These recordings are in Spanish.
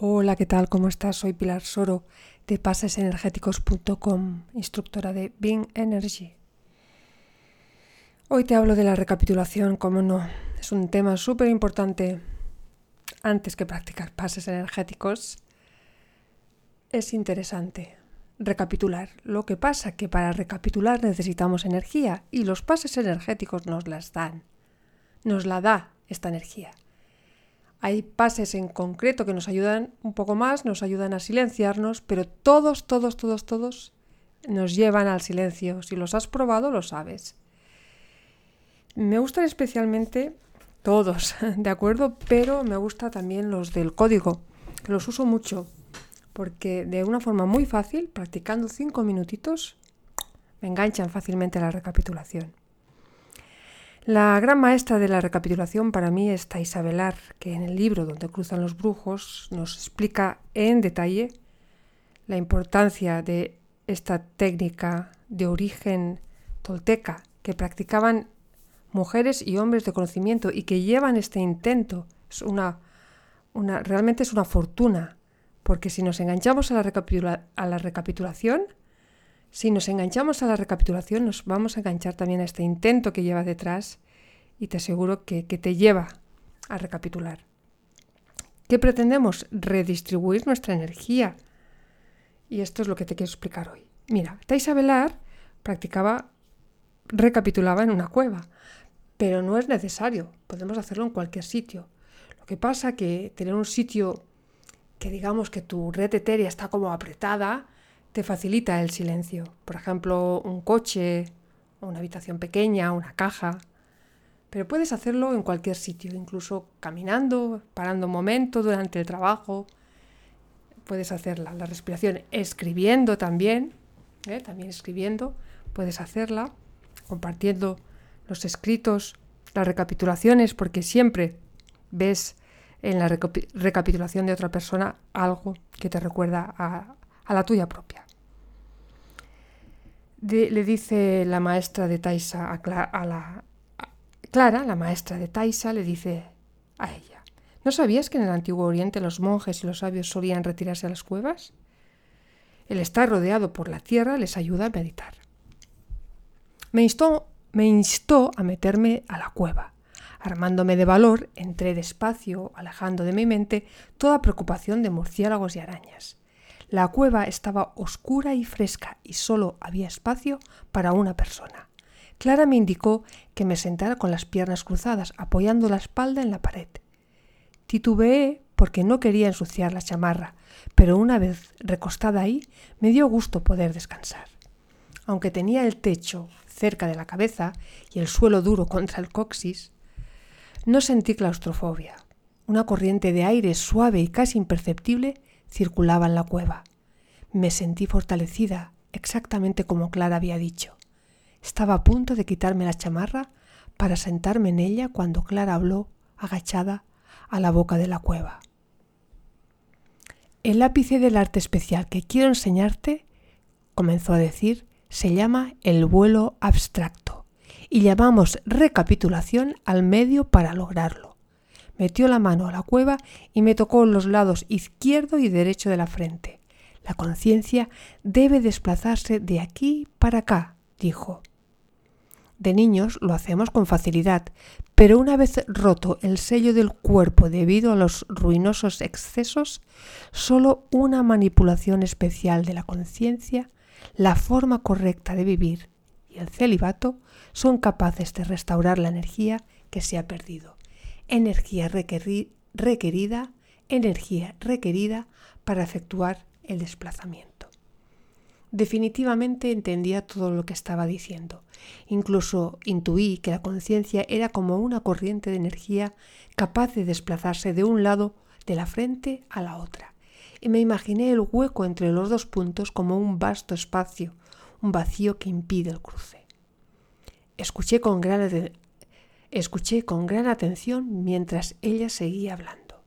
Hola, ¿qué tal? ¿Cómo estás? Soy Pilar Soro de pasesenergéticos.com, instructora de Bing Energy. Hoy te hablo de la recapitulación, como no. Es un tema súper importante antes que practicar pases energéticos. Es interesante recapitular. Lo que pasa que para recapitular necesitamos energía y los pases energéticos nos las dan. Nos la da esta energía. Hay pases en concreto que nos ayudan un poco más, nos ayudan a silenciarnos, pero todos, todos, todos, todos nos llevan al silencio. Si los has probado, lo sabes. Me gustan especialmente todos, ¿de acuerdo? Pero me gustan también los del código. Los uso mucho porque de una forma muy fácil, practicando cinco minutitos, me enganchan fácilmente la recapitulación. La gran maestra de la recapitulación para mí es Taisa Velar, que en el libro donde cruzan los brujos nos explica en detalle la importancia de esta técnica de origen tolteca que practicaban mujeres y hombres de conocimiento y que llevan este intento. Es una, una realmente es una fortuna, porque si nos enganchamos a la, a la recapitulación, si nos enganchamos a la recapitulación, nos vamos a enganchar también a este intento que lleva detrás y te aseguro que, te lleva a recapitular. ¿Qué pretendemos? Redistribuir nuestra energía. Y esto es lo que te quiero explicar hoy. Mira, Taisa Velar practicaba, recapitulaba en una cueva, pero no es necesario, podemos hacerlo en cualquier sitio. Lo que pasa que tener un sitio que digamos que tu red etérea está como apretada, te facilita el silencio. Por ejemplo, un coche, una habitación pequeña, una caja. Pero puedes hacerlo en cualquier sitio, incluso caminando, parando un momento durante el trabajo. Puedes hacerla. La respiración escribiendo también, ¿eh? también escribiendo, puedes hacerla, compartiendo los escritos, las recapitulaciones, porque siempre ves en la recapitulación de otra persona algo que te recuerda a, la tuya propia. Le dice la maestra de Taisa a, la, Clara, la maestra de Taisa, le dice a ella, ¿no sabías que en el antiguo Oriente los monjes y los sabios solían retirarse a las cuevas? El estar rodeado por la tierra les ayuda a meditar. Me instó, me instó a meterme a la cueva Armándome de valor, entré despacio, alejando de mi mente toda preocupación de murciélagos y arañas. La cueva estaba oscura y fresca y solo había espacio para una persona. Clara me indicó que me sentara con las piernas cruzadas, apoyando la espalda en la pared. Titubeé porque no quería ensuciar la chamarra, pero una vez recostada ahí me dio gusto poder descansar. Aunque tenía el techo cerca de la cabeza y el suelo duro contra el coxis, no sentí claustrofobia. Una corriente de aire suave y casi imperceptible circulaba en la cueva. Me sentí fortalecida, exactamente como Clara había dicho. Estaba a punto de quitarme la chamarra para sentarme en ella cuando Clara habló, agachada, a la boca de la cueva. El lápice del arte especial que quiero enseñarte, comenzó a decir, se llama el vuelo abstracto y llamamos recapitulación al medio para lograrlo. Metió la mano a la cueva y me tocó los lados izquierdo y derecho de la frente. La conciencia debe desplazarse de aquí para acá, dijo. De niños lo hacemos con facilidad, pero una vez roto el sello del cuerpo debido a los ruinosos excesos, solo una manipulación especial de la conciencia, la forma correcta de vivir y el celibato son capaces de restaurar la energía que se ha perdido. Energía requerida, energía requerida para efectuar el desplazamiento. Definitivamente entendía todo lo que estaba diciendo. Incluso intuí que la conciencia era como una corriente de energía capaz de desplazarse de un lado de la frente a la otra. Y me imaginé el hueco entre los dos puntos como un vasto espacio, un vacío que impide el cruce. Escuché con gran, escuché con gran atención mientras ella seguía hablando.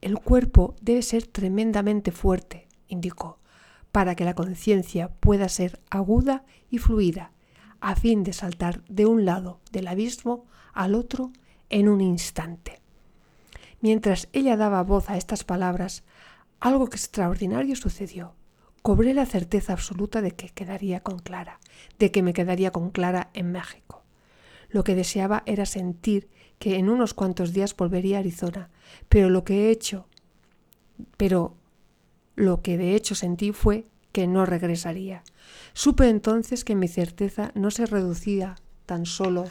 El cuerpo debe ser tremendamente fuerte, indicó, para que la conciencia pueda ser aguda y fluida, a fin de saltar de un lado del abismo al otro en un instante. Mientras ella daba voz a estas palabras, algo extraordinario sucedió. Cobré la certeza absoluta de que quedaría con Clara, de que me quedaría con Clara en México. Lo que deseaba era sentir que en unos cuantos días volvería a Arizona, pero lo que he hecho, pero lo que de hecho sentí fue que no regresaría. Supe entonces que mi certeza no se reducía tan solo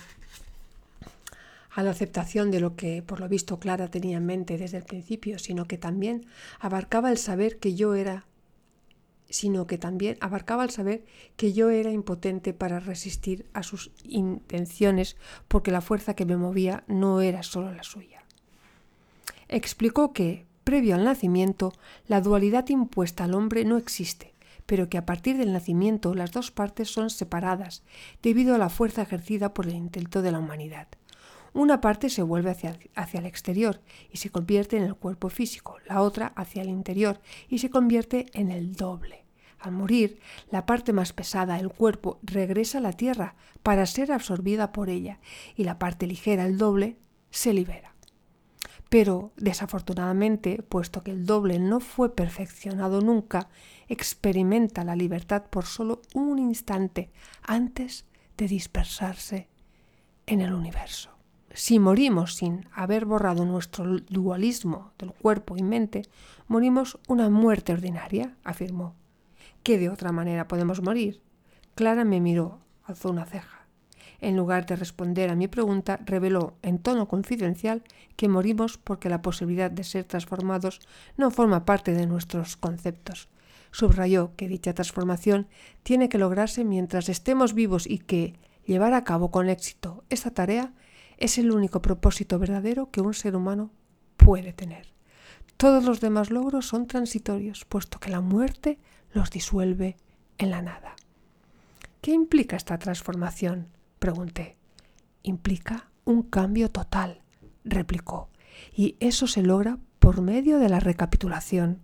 a la aceptación de lo que, por lo visto, Clara tenía en mente desde el principio, sino que también abarcaba el saber que yo era sino que también abarcaba el saber que yo era impotente para resistir a sus intenciones porque la fuerza que me movía no era solo la suya. Explicó que, previo al nacimiento, la dualidad impuesta al hombre no existe, pero que a partir del nacimiento las dos partes son separadas debido a la fuerza ejercida por el intento de la humanidad. Una parte se vuelve hacia, hacia, el exterior y se convierte en el cuerpo físico, la otra hacia el interior y se convierte en el doble. Al morir, la parte más pesada, el cuerpo, regresa a la tierra para ser absorbida por ella y la parte ligera, el doble, se libera. Pero, desafortunadamente, puesto que el doble no fue perfeccionado nunca, experimenta la libertad por solo un instante antes de dispersarse en el universo. Si morimos sin haber borrado nuestro dualismo del cuerpo y mente, morimos una muerte ordinaria, afirmó. ¿Qué de otra manera podemos morir? Clara me miró, alzó una ceja. En lugar de responder a mi pregunta, reveló en tono confidencial que morimos porque la posibilidad de ser transformados no forma parte de nuestros conceptos. Subrayó que dicha transformación tiene que lograrse mientras estemos vivos y que llevar a cabo con éxito esta tarea es el único propósito verdadero que un ser humano puede tener. Todos los demás logros son transitorios, puesto que la muerte los disuelve en la nada. ¿Qué implica esta transformación? pregunté. Implica un cambio total, replicó, y eso se logra por medio de la recapitulación.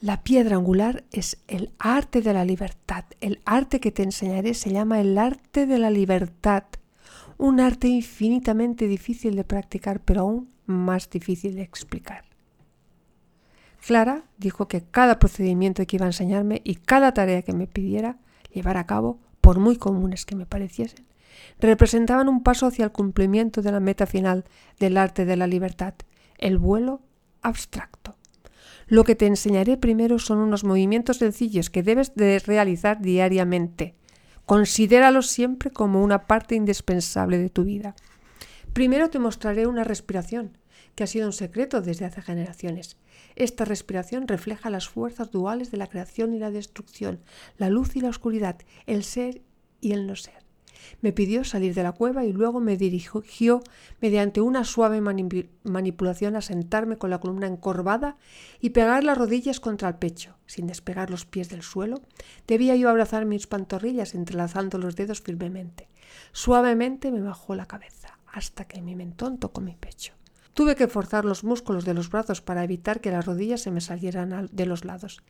La piedra angular es el arte de la libertad. El arte que te enseñaré se llama el arte de la libertad un arte infinitamente difícil de practicar, pero aún más difícil de explicar. Clara dijo que cada procedimiento que iba a enseñarme y cada tarea que me pidiera llevar a cabo, por muy comunes que me pareciesen, representaban un paso hacia el cumplimiento de la meta final del arte de la libertad, el vuelo abstracto. Lo que te enseñaré primero son unos movimientos sencillos que debes de realizar diariamente, Considéralos siempre como una parte indispensable de tu vida. Primero te mostraré una respiración, que ha sido un secreto desde hace generaciones. Esta respiración refleja las fuerzas duales de la creación y la destrucción, la luz y la oscuridad, el ser y el no ser. Me pidió salir de la cueva y luego me dirigió mediante una suave manipulación a sentarme con la columna encorvada y pegar las rodillas contra el pecho, sin despegar los pies del suelo. Debía yo abrazar mis pantorrillas entrelazando los dedos firmemente. Suavemente me bajó la cabeza hasta que mi mentón tocó mi pecho. Tuve que forzar los músculos de los brazos para evitar que las rodillas se me salieran de los lados.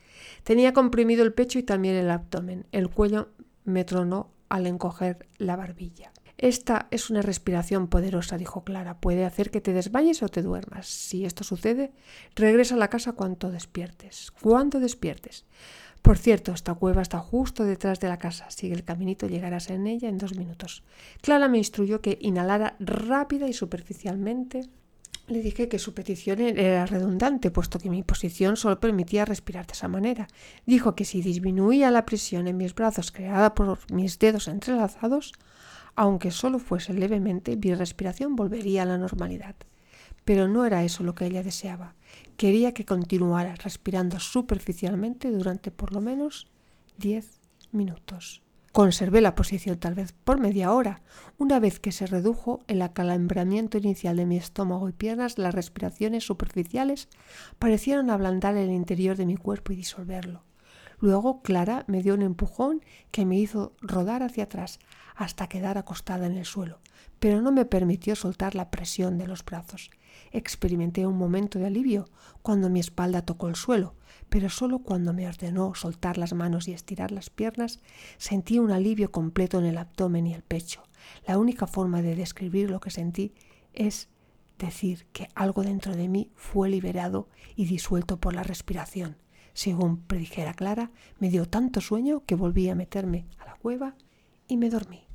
Tenía comprimido el pecho y también el abdomen. El cuello me tronó al encoger la barbilla. Esta es una respiración poderosa, dijo Clara. Puede hacer que te desmayes o te duermas. Si esto sucede, regresa a la casa cuanto despiertes. Cuando despiertes. Por cierto, esta cueva está justo detrás de la casa. Sigue el caminito, llegarás en ella en dos minutos. Clara me instruyó que inhalara rápida y superficialmente le dije que su petición era redundante, puesto que mi posición solo permitía respirar de esa manera. Dijo que si disminuía la presión en mis brazos creada por mis dedos entrelazados, aunque solo fuese levemente, mi respiración volvería a la normalidad. Pero no era eso lo que ella deseaba. Quería que continuara respirando superficialmente durante por lo menos diez minutos. Conservé la posición tal vez por media hora. Una vez que se redujo el acalambramiento inicial de mi estómago y piernas, las respiraciones superficiales parecieron ablandar el interior de mi cuerpo y disolverlo. Luego Clara me dio un empujón que me hizo rodar hacia atrás hasta quedar acostada en el suelo, pero no me permitió soltar la presión de los brazos. Experimenté un momento de alivio cuando mi espalda tocó el suelo, pero solo cuando me ordenó soltar las manos y estirar las piernas sentí un alivio completo en el abdomen y el pecho. La única forma de describir lo que sentí es decir que algo dentro de mí fue liberado y disuelto por la respiración. Según predijera Clara, me dio tanto sueño que volví a meterme a la cueva y me dormí.